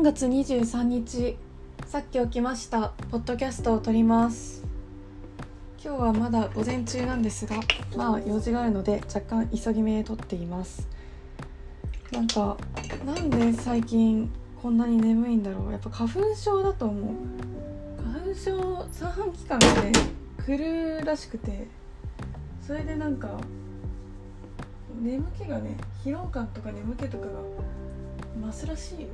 3月23日さっき起きました。ポッドキャストを撮ります。今日はまだ午前中なんですがまあ用事があるので若干急ぎ目で撮っています。なんかなんで最近こんなに眠いんだろう。やっぱ花粉症だと思う。花粉症三半期間がね来るらしくてそれでなんか眠気がね疲労感とか眠気とかが増すらしいよ。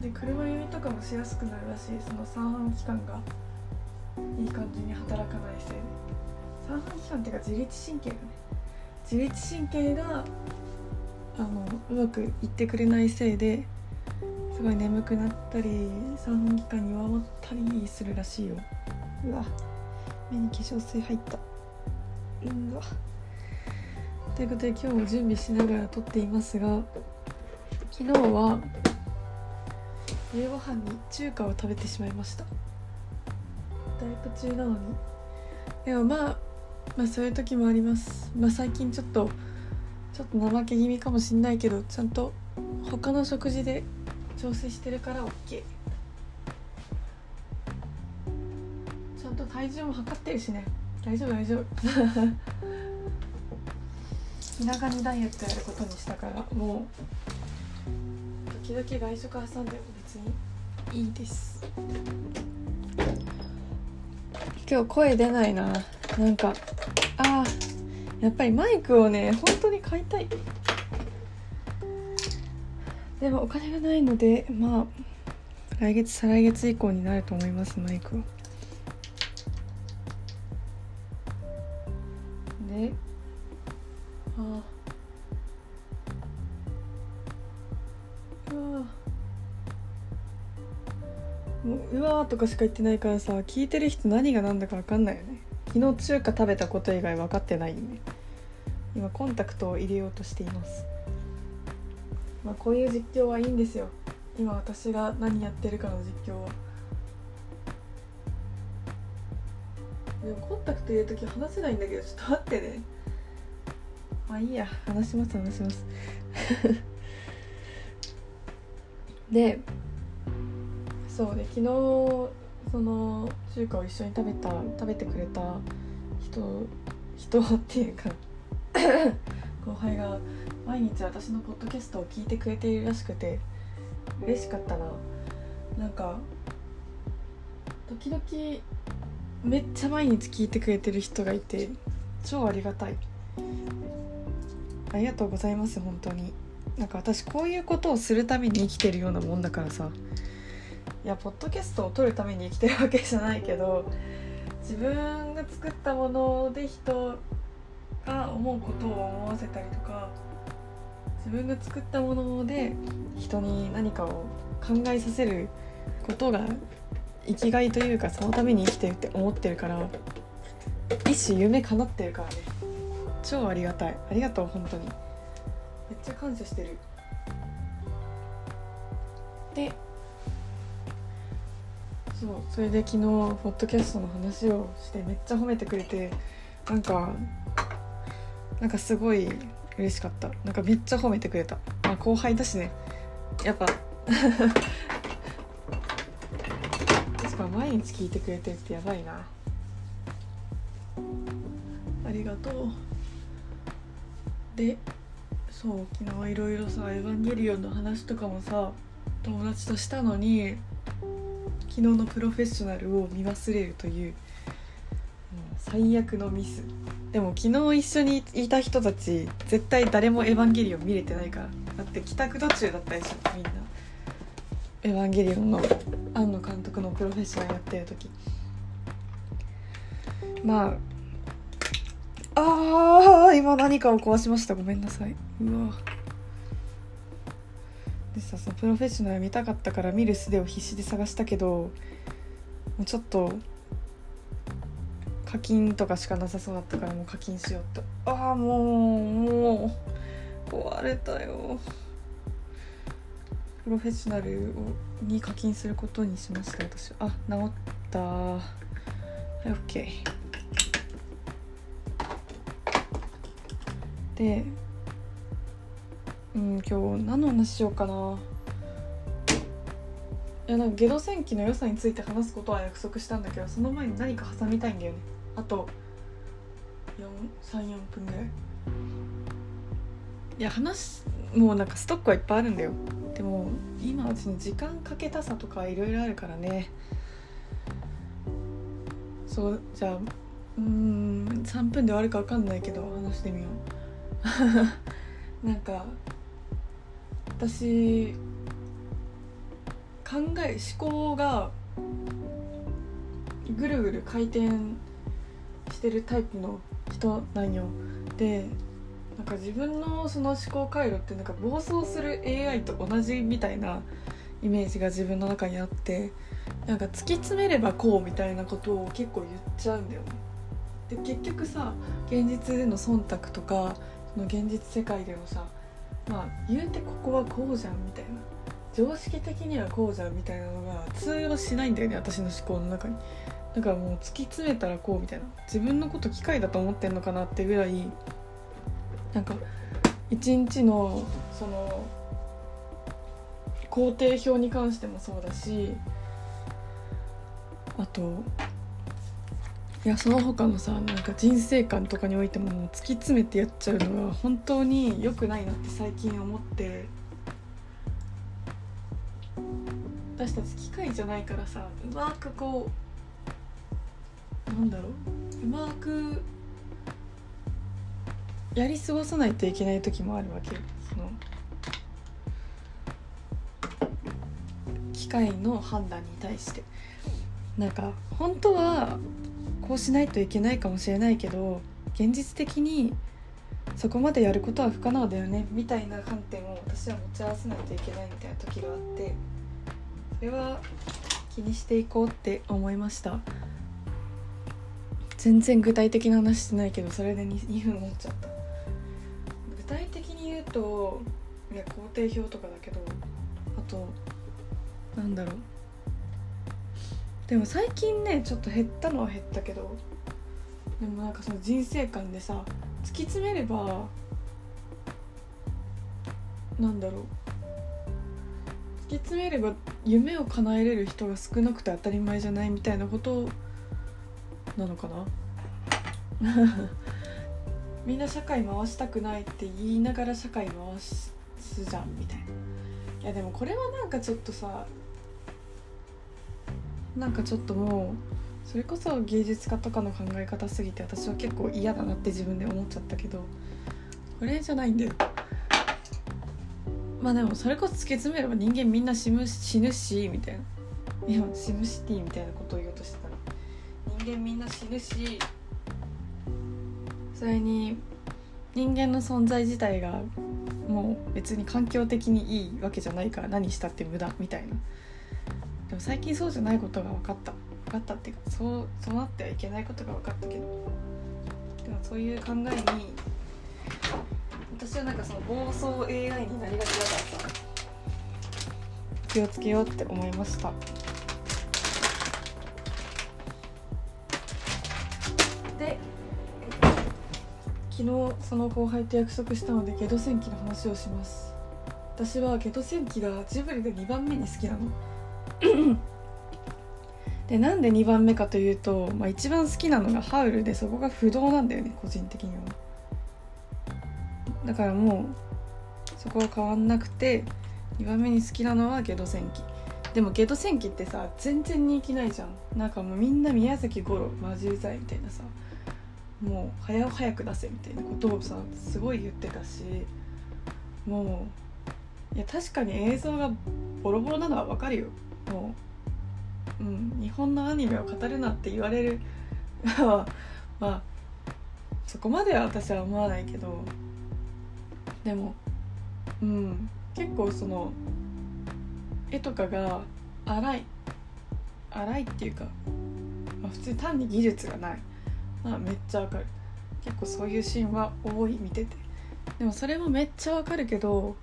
で車酔いとかもしやすくなるらしい。その三半規管がいい感じに働かないせいで。三半規管っていうか自律神経がね。自律神経があのうまくいってくれないせいですごい眠くなったり三半規管弱まったりするらしいよ。うわ。目に化粧水入った。うわ。ということで今日も準備しながら撮っていますが昨日は夕ご飯に中華を食べてしまいました。ダイエット中なのに。でもまあまあそういう時もあります。まあ最近ちょっとちょっと怠け気味かもしんないけどちゃんと他の食事で調整してるから OK ちゃんと体重も測ってるしね。大丈夫大丈夫。気長にダイエットやることにしたからもう時々外食挟んでもにいいです。今日声出ないな。なんかあやっぱりマイクをね本当に買いたい。でもお金がないのでまあ来月再来月以降になると思いますマイクはでああうわうわーとかしか言ってないからさ聞いてる人何が何だか分かんないよね。昨日中華食べたこと以外分かってないよね。今コンタクトを入れようとしています。まあこういう実況はいいんですよ。今私が何やってるかの実況は。でもコンタクト入れる時話せないんだけどちょっと待ってね。まあいいや。話します話します。でそうで昨日その中華を一緒に食べた食べてくれた人人っていうか 後輩が毎日私のポッドキャストを聞いてくれているらしくて嬉しかったな。なんか時々めっちゃ毎日聞いてくれてる人がいて超ありがたい。ありがとうございます本当に。なんか私こういうことをするために生きてるようなもんだからさ。いやポッドキャストを撮るために生きてるわけじゃないけど自分が作ったもので人が思うことを思わせたりとか自分が作ったもので人に何かを考えさせることが生きがいというかそのために生きてるって思ってるから一種夢叶ってるからね。超ありがたい。ありがとう本当に。めっちゃ感謝してる。でそうそれで昨日ポッドキャストの話をしてめっちゃ褒めてくれてなんかなんかすごい嬉しかった。なんかめっちゃ褒めてくれた。まあ後輩だしね。やっぱ。確か毎日聞いてくれてるってやばいな。ありがとう。でそう昨日いろいろさ「エヴァンゲリオン」の話とかもさ友達としたのに昨日のプロフェッショナルを見忘れるという、最悪のミス。でも昨日一緒にいた人たち絶対誰も「エヴァンゲリオン」見れてないから。だって帰宅途中だったでしょみんな「エヴァンゲリオン」の庵野監督のプロフェッショナルやってる時。まああー今何かを壊しました。ごめんなさい。うわ。でさそのプロフェッショナル見たかったから見る術を必死で探したけどもうちょっと課金とかしかなさそうだったからもう課金しようって。ああもうもう壊れたよプロフェッショナルをに課金することにしました私あ治ったはい OK でうん今日何の話しようかな。いやなんかゲド戦記の良さについて話すことは約束したんだけどその前に何か挟みたいんだよね。あと34分ぐらい。いや話もうなんかストックはいっぱいあるんだよ。でも今うちの時間かけたさとかいろいろあるからね。そうじゃあうん3分で終わるか分かんないけど話してみよう。なんか私考え思考がぐるぐる回転してるタイプの人なんよでなんか自分のその思考回路ってなんか暴走する AI と同じみたいなイメージが自分の中にあってなんか突き詰めればこうみたいなことを結構言っちゃうんだよね。で結局さ現実での忖度とかその現実世界でのさまあ言うてここはこうじゃんみたいな。常識的にはこうじゃんみたいなのが通用しないんだよね私の思考の中に。だからもう突き詰めたらこうみたいな。自分のこと機械だと思ってんのかなってぐらいなんか一日のその工程表に関してもそうだしあといやその他のさなんか人生観とかにおいても突き詰めてやっちゃうのが本当に良くないなって最近思って。私たち機械じゃないからさうまくこうなんだろううまくやり過ごさないといけない時もあるわけ。その機械の判断に対して。なんか本当はこうしないといけないかもしれないけど現実的にそこまでやることは不可能だよねみたいな観点を私は持ち合わせないといけないみたいな時があってそれは気にしていこうって思いました。全然具体的な話してないけどそれで 2, 2分持っちゃった。具体的に言うといや工程表とかだけどあとなんだろう。でも最近ねちょっと減ったのは減ったけどでもなんかその人生観でさ突き詰めればなんだろう。突き詰めれば夢を叶えれる人が少なくて当たり前じゃないみたいなことなのかな。みんな社会回したくないって言いながら社会回すじゃんみたいな。いやでもこれはなんかちょっとさなんかちょっともうそれこそ芸術家とかの考え方すぎて私は結構嫌だなって自分で思っちゃったけどこれじゃないんだよ。まあでもそれこそ突き詰めれば人間みんな死ぬ死ぬしみたいな。今シムシティみたいなことを言おうとしてたら人間みんな死ぬしそれに人間の存在自体がもう別に環境的にいいわけじゃないから何したって無駄みたいな。でも最近そうじゃないことが分かった。分かったっていうかそうそうなってはいけないことが分かったけど。でもそういう考えに私はなんかその暴走 AI になりがちだからさ。気をつけようって思いました。で昨日その後輩と約束したのでゲド戦記の話をします。私はゲド戦記がジブリで2番目に好きなの。でなんで2番目かというと、まあ、一番好きなのがハウルでそこが不動なんだよね個人的には。だからもうそこは変わんなくて2番目に好きなのはゲド戦記。でもゲド戦記ってさ全然人気ないじゃん。なんかもうみんな宮崎五郎マジうざいみたいなさもう早早く出せみたいなことをさすごい言ってたしもういや確かに映像がボロボロなのはわかるよ。もう、うん、日本のアニメを語るなって言われる。は まあそこまでは私は思わないけど。でもうん結構その絵とかが荒い荒いっていうか、まあ、普通単に技術がない。まあめっちゃわかる。結構そういうシーンは多い見てて。でもそれもめっちゃわかるけど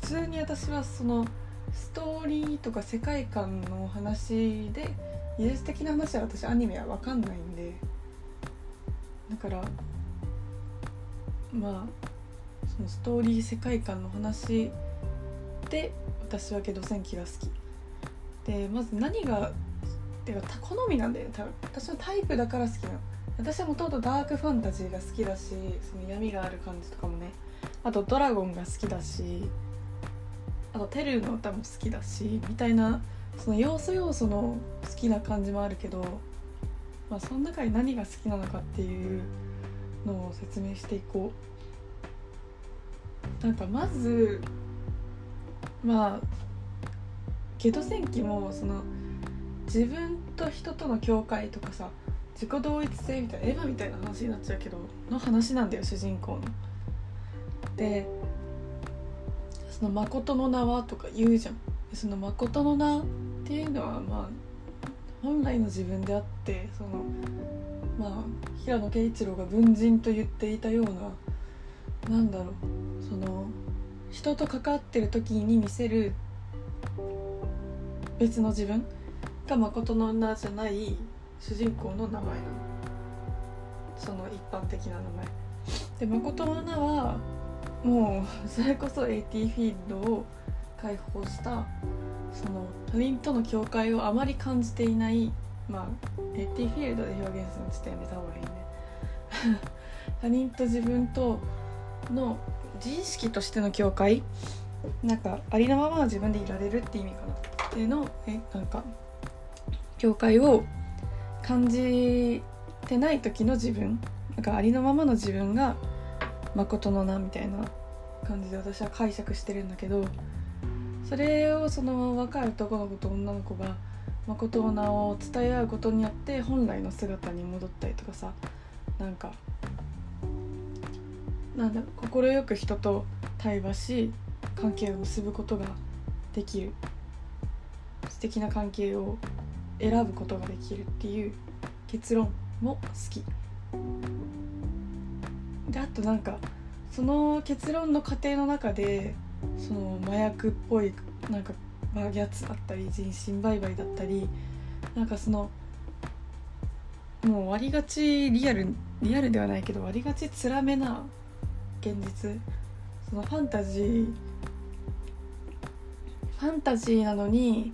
普通に私はそのストーリーとか世界観の話で技術的な話は私アニメは分かんないんでだからまあそのストーリー世界観の話で私はゲド戦記が好き。でまず何がてか好みなんだよ多分私のタイプだから好きなの。私はもともとダークファンタジーが好きだしその闇がある感じとかもね。あとドラゴンが好きだしあとテルの歌も好きだしみたいなその要素要素の好きな感じもあるけど、まあ、その中で何が好きなのかっていうのを説明していこうなんかまずまあゲド戦記もその自分と人との境界とかさ自己同一性みたいなエヴァみたいな話になっちゃうけどの話なんだよ主人公の。でその「誠の名は」とか言うじゃん。その誠の名っていうのはまあ本来の自分であってそのまあ平野啓一郎が文人と言っていたようななんだろうその人と関わってる時に見せる別の自分が誠の名じゃない主人公の名前なのその一般的な名前で誠の名はもうそれこそ AT フィールドを解放したその他人との境界をあまり感じていないまあ AT フィールドで表現するのちょっとやめた方がいいね。他人と自分との自意識としての境界なんかありのままは自分でいられるって意味かなっていうのえなんか境界を感じてない時の自分なんかありのままの自分が誠の名みたいな感じで私は解釈してるんだけどそれをその若い男の子と女の子が誠の名を伝え合うことによって本来の姿に戻ったりとかさなんかなんだ快く人と対話し関係を結ぶことができる。素敵な関係を選ぶことができるっていう結論も好き。となんかその結論の過程の中でその麻薬っぽいなんかやつだったり人身売買だったりなんかそのもう割りがちリアルリアルではないけど割りがちつらめな現実。そのファンタジーファンタジーなのに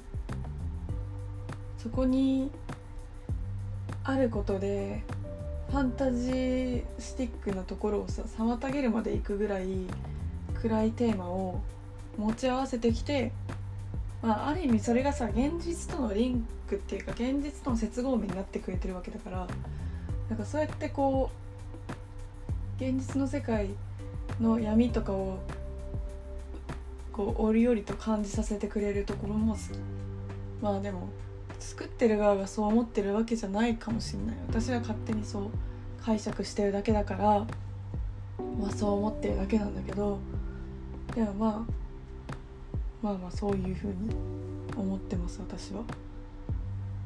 そこにあることでファンタジースティックなところをさ妨げるまでいくぐらい暗いテーマを持ち合わせてきて、まあ、ある意味それがさ現実とのリンクっていうか現実との接合面になってくれてるわけだからなんかそうやってこう現実の世界の闇とかをこう折々と感じさせてくれるところも好き。まあでも作ってる側がそう思ってるわけじゃないかもしんない。私は勝手にそう解釈してるだけだからまあそう思ってるだけなんだけどでもまあまあまあそういう風に思ってます私は。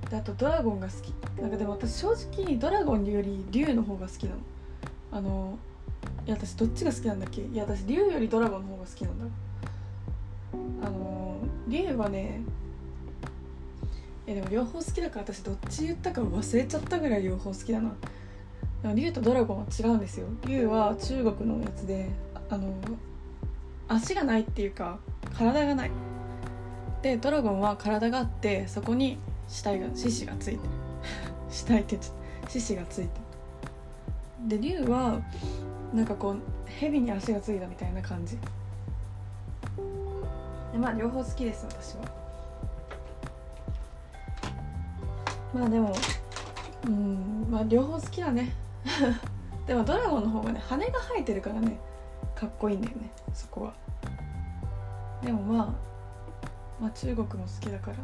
であとドラゴンが好き。なんかでも私正直ドラゴンより竜の方が好きなの。あのいや私どっちが好きなんだっけ？いや私竜よりドラゴンの方が好きなんだ。あの竜はねえでも両方好きだから私どっち言ったか忘れちゃったぐらい両方好きだな。でも竜とドラゴンは違うんですよ。竜は中国のやつであの足がないっていうか体がない。でドラゴンは体があってそこに死体が獅子がついてる。死体って獅子がついてる。で竜はなんかこう蛇に足がついたみたいな感じ。でまあ両方好きです私は。まあでもうんまあ両方好きだね。でもドラゴンの方がね羽が生えてるからね。かっこいいんだよねそこは。でもまあまあ中国も好きだから。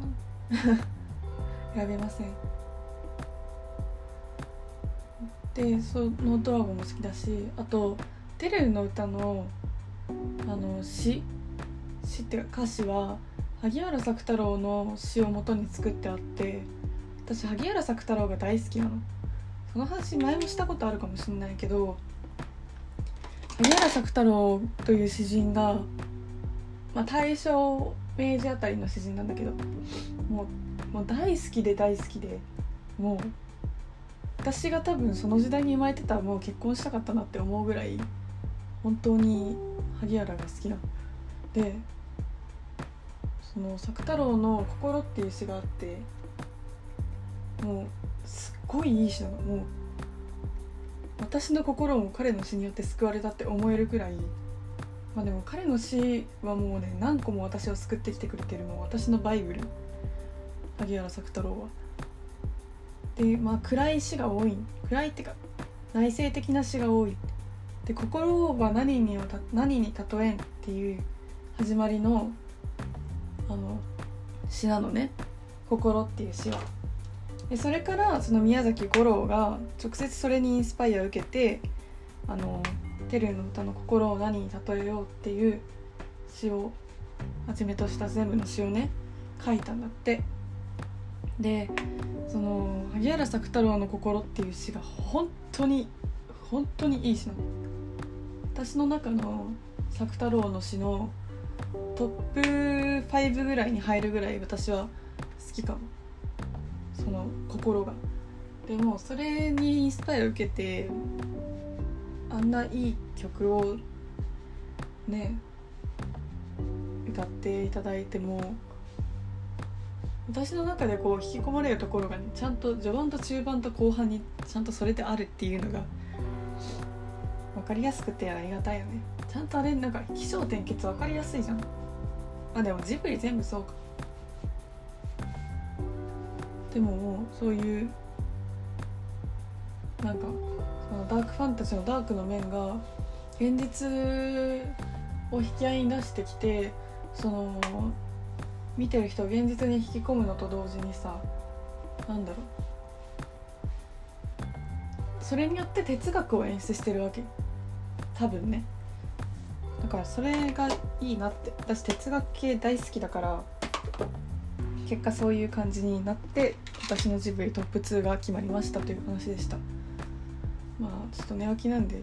選べません。でそのドラゴンも好きだしあとテレビの歌のあの詩？詩っていうか歌詞は萩原作太郎の詩をもとに作ってあって私萩原作太郎が大好きなの。その話前もしたことあるかもしれないけど萩原作太郎という詩人が、まあ、大正明治あたりの詩人なんだけどもうもう大好きで大好きでもう私が多分その時代に生まれてたらもう結婚したかったなって思うぐらい本当に萩原が好きな。のでその作太郎の「心」っていう詩があってもうすっごいいい詩なのもう私の心も彼の詩によって救われたって思えるくらいまあでも彼の詩はもうね何個も私を救ってきてくれてるもう私のバイブル萩原作太郎は。でまあ暗い詩が多い暗いっていうか内省的な詩が多いで心は何に何に例えんっていう始まりのあの詩なのね「心」っていう詩は。でそれからその宮崎五郎が直接それにインスパイアを受けてあのテルの歌の心を何に例えようっていう詩をはじめとした全部の詩をね書いたんだって。でその萩原作太郎の心っていう詩が本当に本当にいい詩なの。私の中の作太郎の詩のトップ5ぐらいに入るぐらい私は好きかも。その心が。でもそれにインスパイア受けてあんないい曲をね歌っていただいても私の中でこう引き込まれるところがねちゃんと序盤と中盤と後半にちゃんとそれであるっていうのが分かりやすくてありがたいよね。ちゃんとあれなんか起承転結分かりやすいじゃん。あでもジブリ全部そうか。でももうそういうなんかそのダークファンタジーのダークの面が現実を引き合いに出してきてその見てる人を現実に引き込むのと同時にさなんだろう。それによって哲学を演出してるわけ。多分ね。だからそれがいいなって。私哲学系大好きだから結果そういう感じになって私のジブリトップ2が決まりましたという話でした。まあちょっと寝起きなんで。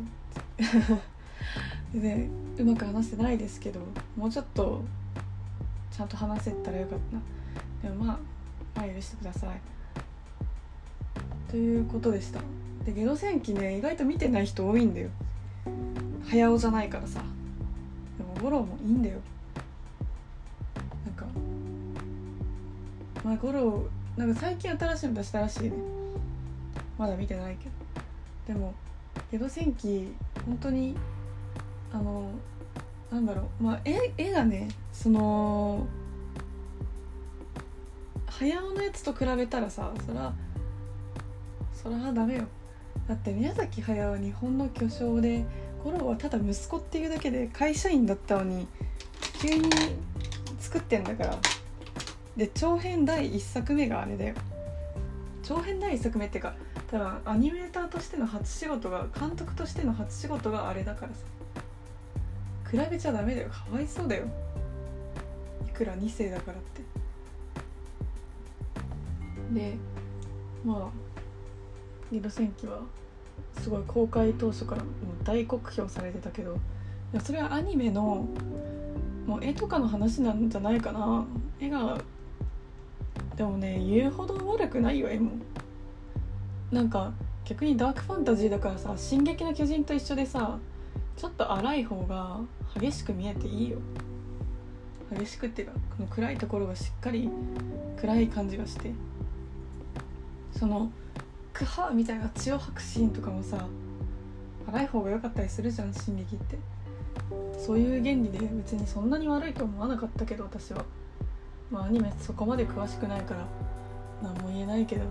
全然うまく話せないですけどもうちょっとちゃんと話せたらよかったな。でもまあまあ許してください。ということでした。でゲド戦記ね意外と見てない人多いんだよ。早尾じゃないからさ。でも五郎もいいんだよ。まあ五郎なんか最近新しいの出したらしいね。まだ見てないけど。でもゲド戦記本当にあのなんだろう。まあ絵絵がねその早尾のやつと比べたらさそらそらダメよ。だって宮崎駿は日本の巨匠で五郎はただ息子っていうだけで会社員だったのに急に作ってんだから。で長編第1作目があれだよ。長編第1作目っていうか多分アニメーターとしての初仕事が監督としての初仕事があれだからさ。比べちゃダメだよ。かわいそうだよ。いくら2世だからって。でまあ「二度戦記」はすごい公開当初からもう大酷評されてたけどそれはアニメのもう絵とかの話なんじゃないかな。絵がでもね言うほど悪くないよ絵もなんか逆にダークファンタジーだからさ「進撃の巨人」と一緒でさちょっと荒い方が激しく見えていいよ。激しくっていうかこの暗いところがしっかり暗い感じがして。そのクハみたいな血を吐くシーンとかもさ荒い方が良かったりするじゃん進撃って。そういう原理で別にそんなに悪いと思わなかったけど私は。まあアニメそこまで詳しくないから何も言えないけど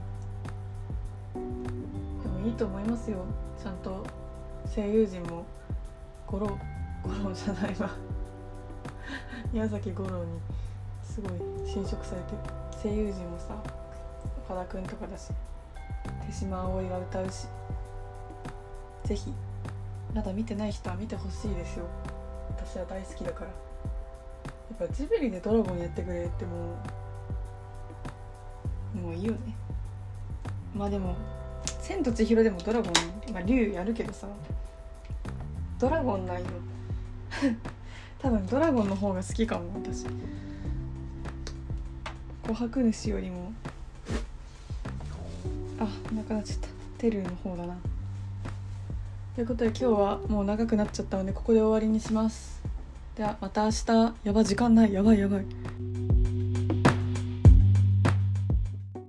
でもいいと思いますよちゃんと声優陣も五郎五郎じゃないわ 宮崎五郎にすごい侵食されて声優陣もさ岡田君とかだし手島葵が歌うしぜひまだ見てない人は見てほしいですよ私は大好きだからっぱジブリでドラゴンやってくれってもうもういいよね。まあでも「千と千尋」でもドラゴン、まあ、竜やるけどさ。ドラゴンないよ。多分ドラゴンの方が好きかも私。琥珀主よりも。あなくなっちゃった。テルの方だな。ということで今日はもう長くなっちゃったのでここで終わりにします。ではまた明日。やば時間ない。やばいやばい。